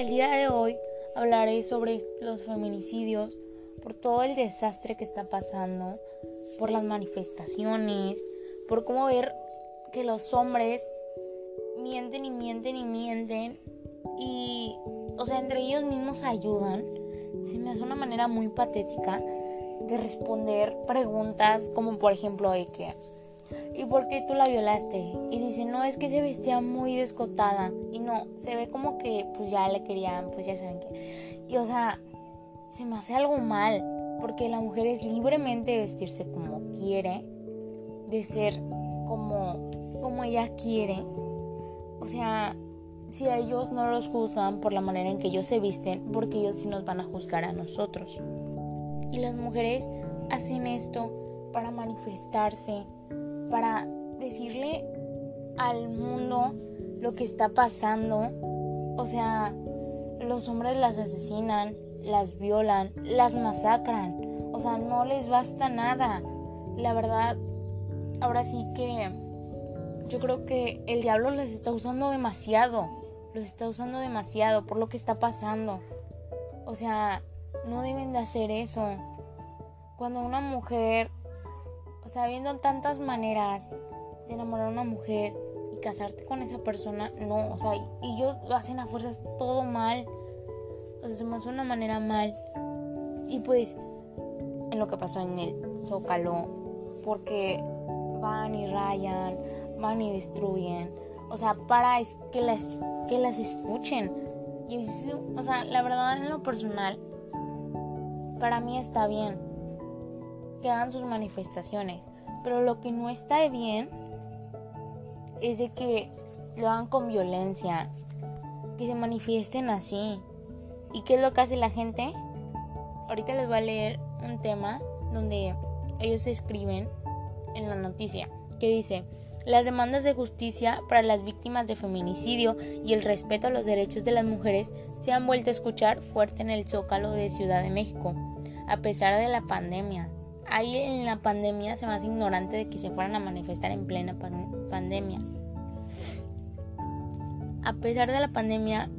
El día de hoy hablaré sobre los feminicidios, por todo el desastre que está pasando, por las manifestaciones, por cómo ver que los hombres mienten y mienten y mienten y, o sea, entre ellos mismos ayudan. Se me hace una manera muy patética de responder preguntas como por ejemplo de que ¿y por qué tú la violaste? Y dice, no, es que se vestía muy descotada. Y no, se ve como que pues ya le querían, pues ya saben que. Y o sea, se me hace algo mal, porque la mujer es libremente de vestirse como quiere, de ser como, como ella quiere. O sea, si a ellos no los juzgan por la manera en que ellos se visten, porque ellos sí nos van a juzgar a nosotros. Y las mujeres hacen esto para manifestarse, para decirle al mundo lo que está pasando. O sea, los hombres las asesinan, las violan, las masacran. O sea, no les basta nada. La verdad, ahora sí que yo creo que el diablo les está usando demasiado. Los está usando demasiado por lo que está pasando. O sea, no deben de hacer eso. Cuando una mujer o sea, viendo tantas maneras de enamorar a una mujer y casarte con esa persona, no, o sea, ellos lo hacen a fuerzas todo mal. O sea, se me hace una manera mal. Y pues, en lo que pasó en el Zócalo, porque van y rayan, van y destruyen. O sea, para que las, que las escuchen. Y, o sea, la verdad, en lo personal, para mí está bien que hagan sus manifestaciones. Pero lo que no está bien es de que lo hagan con violencia, que se manifiesten así. ¿Y qué es lo que hace la gente? Ahorita les voy a leer un tema donde ellos escriben en la noticia que dice, las demandas de justicia para las víctimas de feminicidio y el respeto a los derechos de las mujeres se han vuelto a escuchar fuerte en el zócalo de Ciudad de México, a pesar de la pandemia ahí en la pandemia se me hace ignorante de que se fueran a manifestar en plena pandemia. A pesar de la pandemia,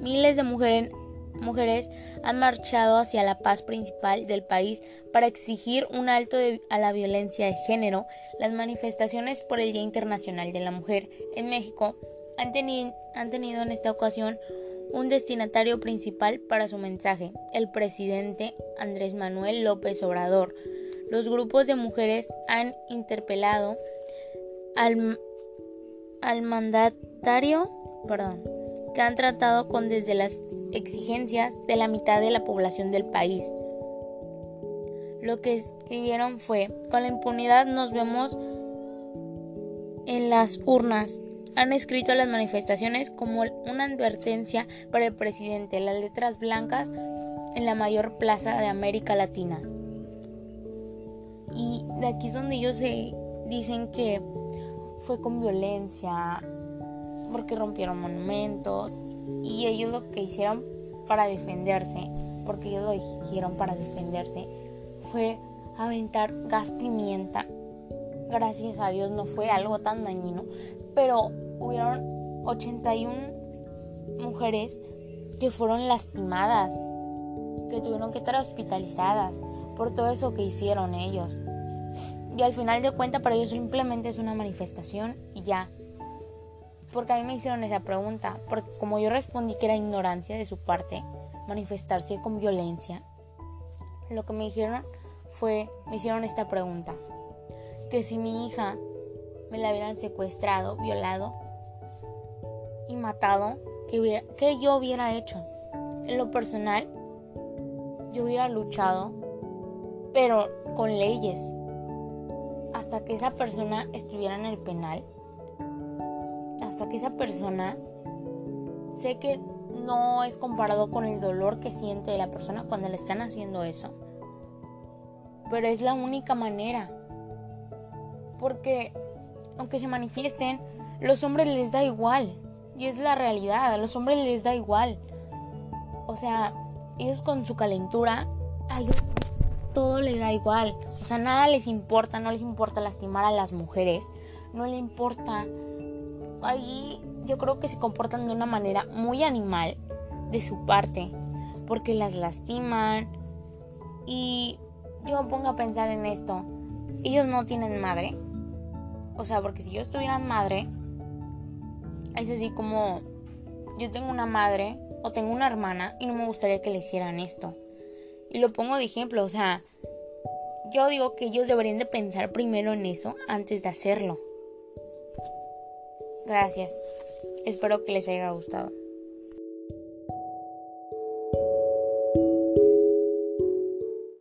miles de mujeres, han marchado hacia la paz principal del país para exigir un alto a la violencia de género. Las manifestaciones por el Día Internacional de la Mujer en México han, han tenido en esta ocasión un destinatario principal para su mensaje, el presidente Andrés Manuel López Obrador los grupos de mujeres han interpelado al, al mandatario, perdón, que han tratado con desde las exigencias de la mitad de la población del país. Lo que escribieron fue, con la impunidad nos vemos en las urnas. Han escrito las manifestaciones como una advertencia para el presidente, las letras blancas en la mayor plaza de América Latina. Y de aquí es donde ellos dicen que fue con violencia, porque rompieron monumentos y ellos lo que hicieron para defenderse, porque ellos lo hicieron para defenderse, fue aventar gas pimienta. Gracias a Dios no fue algo tan dañino, pero hubieron 81 mujeres que fueron lastimadas, que tuvieron que estar hospitalizadas por todo eso que hicieron ellos. Y al final de cuentas para ellos simplemente es una manifestación y ya. Porque a mí me hicieron esa pregunta, porque como yo respondí que era ignorancia de su parte, manifestarse con violencia, lo que me dijeron fue, me hicieron esta pregunta, que si mi hija me la hubieran secuestrado, violado y matado, que, que yo hubiera hecho. En lo personal, yo hubiera luchado pero con leyes, hasta que esa persona estuviera en el penal, hasta que esa persona, sé que no es comparado con el dolor que siente la persona cuando le están haciendo eso, pero es la única manera, porque aunque se manifiesten, los hombres les da igual, y es la realidad, a los hombres les da igual. O sea, ellos con su calentura, a ellos todo le da igual. O sea, nada les importa, no les importa lastimar a las mujeres, no le importa. Allí yo creo que se comportan de una manera muy animal, de su parte, porque las lastiman. Y yo me pongo a pensar en esto. Ellos no tienen madre. O sea, porque si yo estuviera madre, es así como yo tengo una madre o tengo una hermana y no me gustaría que le hicieran esto. Y lo pongo de ejemplo, o sea, yo digo que ellos deberían de pensar primero en eso antes de hacerlo. Gracias. Espero que les haya gustado.